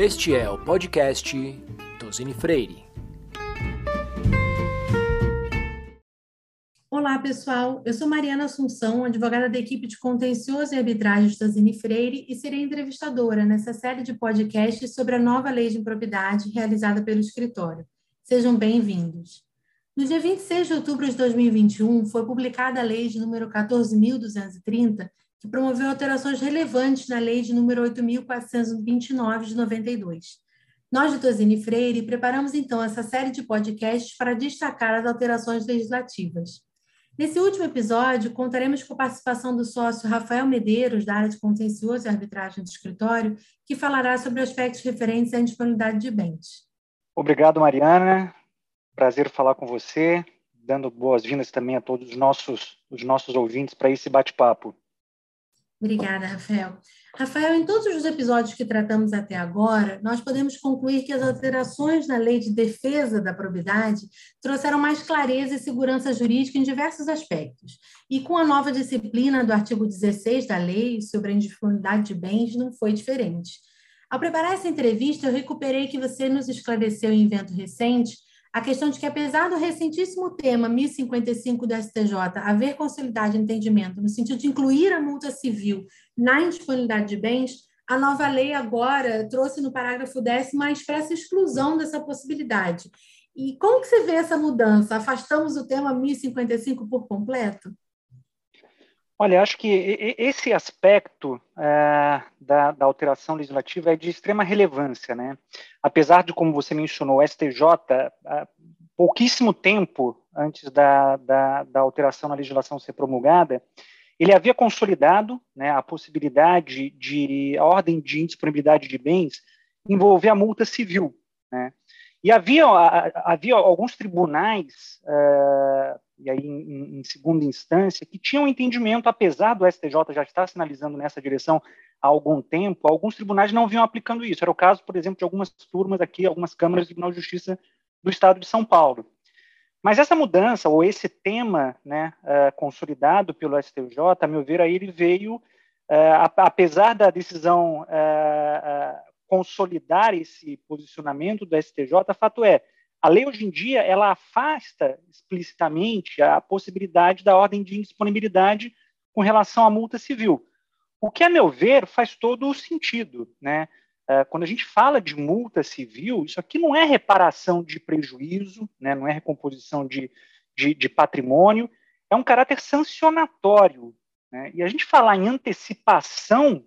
Este é o podcast Tosini Freire. Olá, pessoal. Eu sou Mariana Assunção, advogada da equipe de contencioso e arbitragem de Tosini Freire e serei entrevistadora nessa série de podcasts sobre a nova lei de improbidade realizada pelo escritório. Sejam bem-vindos. No dia 26 de outubro de 2021, foi publicada a lei de número 14.230, que promoveu alterações relevantes na lei de número 8.429 de 92. Nós, de Tosini Freire, preparamos então essa série de podcasts para destacar as alterações legislativas. Nesse último episódio, contaremos com a participação do sócio Rafael Medeiros, da área de contencioso e arbitragem do escritório, que falará sobre aspectos referentes à indisponibilidade de bens. Obrigado, Mariana. Prazer falar com você, dando boas-vindas também a todos os nossos, os nossos ouvintes para esse bate-papo. Obrigada, Rafael. Rafael, em todos os episódios que tratamos até agora, nós podemos concluir que as alterações na lei de defesa da probidade trouxeram mais clareza e segurança jurídica em diversos aspectos. E com a nova disciplina do artigo 16 da lei sobre a indisponibilidade de bens, não foi diferente. Ao preparar essa entrevista, eu recuperei que você nos esclareceu em evento recente a questão de que, apesar do recentíssimo tema 1055 do STJ haver consolidado entendimento no sentido de incluir a multa civil na indisponibilidade de bens, a nova lei agora trouxe no parágrafo 10 uma expressa exclusão dessa possibilidade. E como que você vê essa mudança? Afastamos o tema 1055 por completo? Olha, acho que esse aspecto é, da, da, alteração legislativa é de extrema relevância, né? Apesar de, como você mencionou, o STJ, pouquíssimo tempo antes da, da, da, alteração na legislação ser promulgada, ele havia consolidado né, a possibilidade de a ordem de indisponibilidade de bens envolver a multa civil, né? E havia, havia alguns tribunais, uh, e aí em, em, segunda instância, que tinham entendimento, apesar do STJ já estar sinalizando nessa direção há algum tempo, alguns tribunais não vinham aplicando isso. Era o caso, por exemplo, de algumas turmas aqui, algumas câmaras do Tribunal de Justiça do Estado de São Paulo. Mas essa mudança, ou esse tema né, uh, consolidado pelo STJ, a meu ver, aí ele veio, uh, apesar da decisão uh, consolidar esse posicionamento do STJ, fato é, a lei hoje em dia ela afasta explicitamente a possibilidade da ordem de indisponibilidade com relação à multa civil. O que, a meu ver, faz todo o sentido. Né? É, quando a gente fala de multa civil, isso aqui não é reparação de prejuízo, né? não é recomposição de, de, de patrimônio, é um caráter sancionatório. Né? E a gente falar em antecipação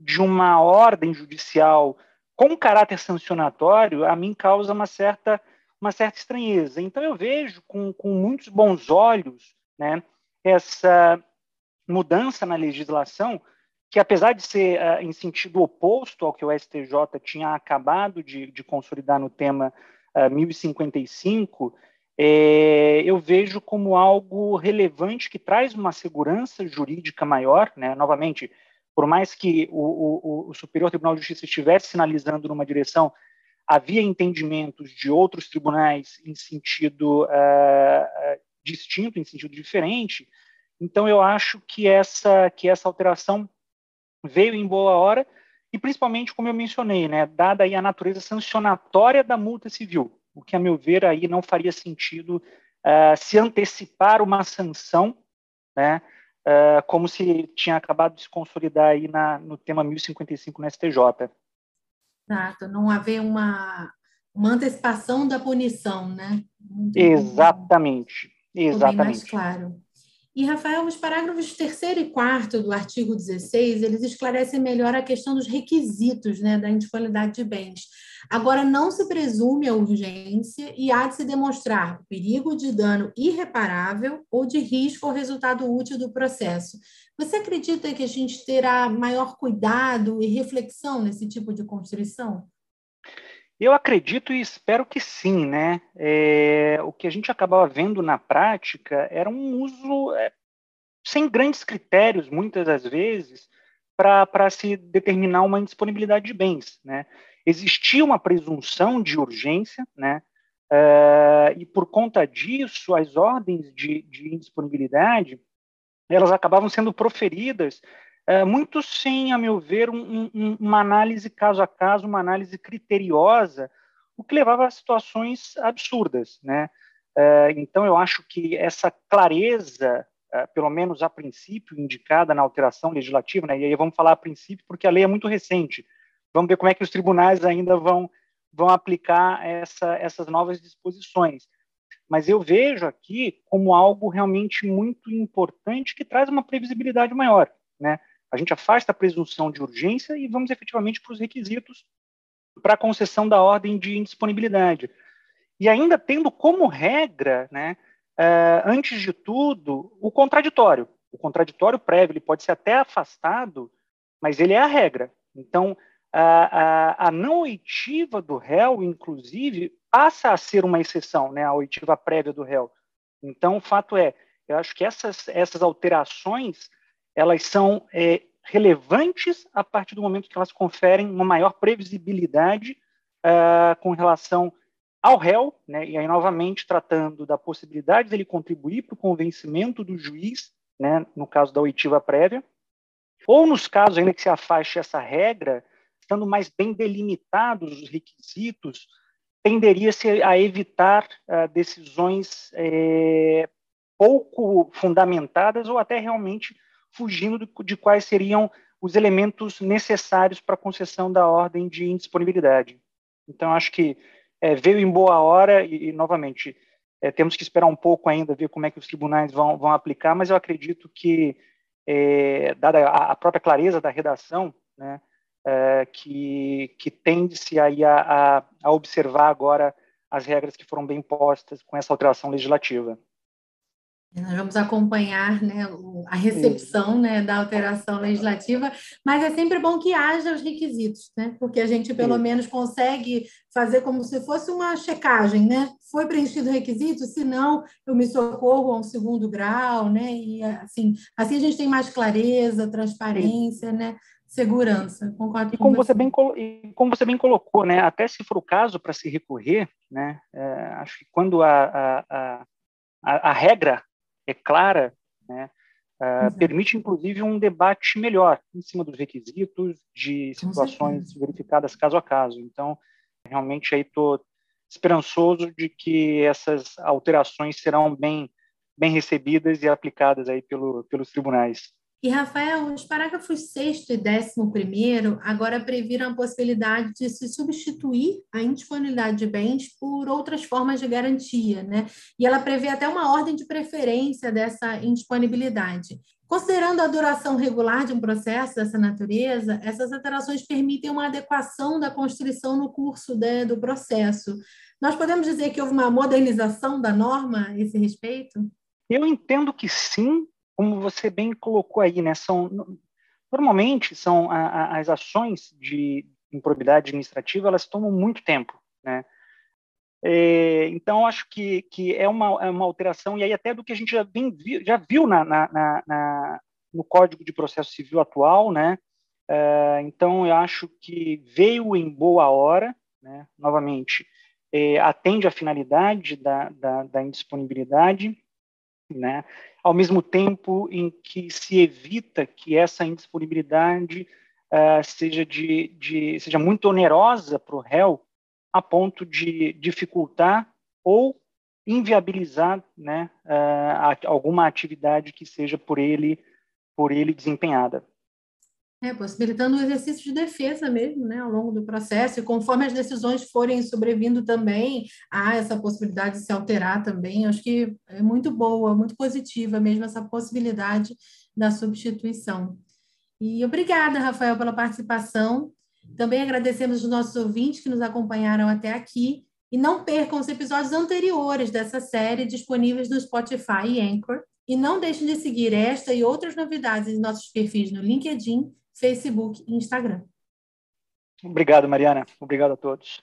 de uma ordem judicial com caráter sancionatório, a mim causa uma certa, uma certa estranheza. Então, eu vejo com, com muitos bons olhos né, essa mudança na legislação, que apesar de ser uh, em sentido oposto ao que o STJ tinha acabado de, de consolidar no tema uh, 1055, é, eu vejo como algo relevante que traz uma segurança jurídica maior, né? novamente, por mais que o, o, o Superior Tribunal de Justiça estivesse sinalizando numa direção, havia entendimentos de outros tribunais em sentido uh, distinto, em sentido diferente. Então, eu acho que essa, que essa alteração veio em boa hora e, principalmente, como eu mencionei, né, dada aí a natureza sancionatória da multa civil, o que, a meu ver, aí não faria sentido uh, se antecipar uma sanção, né, uh, como se tinha acabado de se consolidar aí na, no tema 1055 no STJ. Exato, não haver uma, uma antecipação da punição, né? Muito exatamente, bom. exatamente. Mais claro. E, Rafael, os parágrafos 3 e 4 do artigo 16, eles esclarecem melhor a questão dos requisitos né, da indisponibilidade de bens. Agora, não se presume a urgência e há de se demonstrar perigo de dano irreparável ou de risco ao resultado útil do processo. Você acredita que a gente terá maior cuidado e reflexão nesse tipo de construção? Eu acredito e espero que sim, né? É, o que a gente acabava vendo na prática era um uso é, sem grandes critérios, muitas das vezes, para se determinar uma indisponibilidade de bens, né? Existia uma presunção de urgência, né? É, e por conta disso, as ordens de, de indisponibilidade elas acabavam sendo proferidas é, muito sem, a meu ver, um, um, uma análise caso a caso, uma análise criteriosa, o que levava a situações absurdas, né? É, então, eu acho que essa clareza, é, pelo menos a princípio, indicada na alteração legislativa, né? e aí vamos falar a princípio porque a lei é muito recente, vamos ver como é que os tribunais ainda vão, vão aplicar essa, essas novas disposições. Mas eu vejo aqui como algo realmente muito importante que traz uma previsibilidade maior, né? A gente afasta a presunção de urgência e vamos efetivamente para os requisitos para a concessão da ordem de indisponibilidade. E ainda tendo como regra, né, uh, antes de tudo, o contraditório. O contraditório prévio ele pode ser até afastado, mas ele é a regra. Então, a, a, a não oitiva do réu, inclusive, passa a ser uma exceção, né, a oitiva prévia do réu. Então, o fato é, eu acho que essas, essas alterações elas são é, relevantes a partir do momento que elas conferem uma maior previsibilidade uh, com relação ao réu, né, e aí novamente tratando da possibilidade dele contribuir para o convencimento do juiz, né, no caso da oitiva prévia, ou nos casos ainda que se afaste essa regra, estando mais bem delimitados os requisitos, tenderia-se a evitar uh, decisões é, pouco fundamentadas ou até realmente fugindo de, de quais seriam os elementos necessários para a concessão da ordem de indisponibilidade. Então, acho que é, veio em boa hora e, e novamente, é, temos que esperar um pouco ainda, ver como é que os tribunais vão, vão aplicar, mas eu acredito que, é, dada a, a, própria clareza da redação, né, é, que, que tende-se aí a, a, a observar agora as regras que foram bem postas com essa alteração legislativa. Nós vamos acompanhar né, a recepção né, da alteração legislativa, mas é sempre bom que haja os requisitos, né? porque a gente pelo menos consegue fazer como se fosse uma checagem, né? Foi preenchido o requisito, se não, eu me socorro a um segundo grau, né? E assim, assim a gente tem mais clareza, transparência, Sim. né? Segurança. Concordo e como você. você bem como você bem colocou, né? Até se for o caso para se recorrer, né? É, acho que quando a, a, a, a, a regra é clara, né, uh, permite inclusive um debate melhor em cima dos requisitos de situações verificadas caso a caso. Então, realmente aí estou esperançoso de que essas alterações serão bem bem recebidas e aplicadas aí pelo, pelos tribunais. E, Rafael, os parágrafos 6 e 11 agora previram a possibilidade de se substituir a indisponibilidade de bens por outras formas de garantia, né? E ela prevê até uma ordem de preferência dessa indisponibilidade. Considerando a duração regular de um processo dessa natureza, essas alterações permitem uma adequação da Constituição no curso de, do processo. Nós podemos dizer que houve uma modernização da norma a esse respeito? Eu entendo que sim, como você bem colocou aí, né, são normalmente são a, a, as ações de improbidade administrativa, elas tomam muito tempo, né? É, então acho que, que é uma, é uma alteração e aí até do que a gente já, bem, já viu na, na, na, no Código de Processo Civil atual, né? É, então eu acho que veio em boa hora, né? Novamente é, atende à finalidade da, da, da indisponibilidade, né? ao mesmo tempo em que se evita que essa indisponibilidade uh, seja, de, de, seja muito onerosa para o réu, a ponto de dificultar ou inviabilizar né, uh, alguma atividade que seja por ele, por ele desempenhada. É, possibilitando o exercício de defesa mesmo, né, ao longo do processo, e conforme as decisões forem sobrevindo também, há essa possibilidade de se alterar também, acho que é muito boa, muito positiva mesmo essa possibilidade da substituição. E obrigada, Rafael, pela participação. Também agradecemos os nossos ouvintes que nos acompanharam até aqui, e não percam os episódios anteriores dessa série disponíveis no Spotify e Anchor, e não deixem de seguir esta e outras novidades em nossos perfis no LinkedIn Facebook e Instagram. Obrigado, Mariana. Obrigado a todos.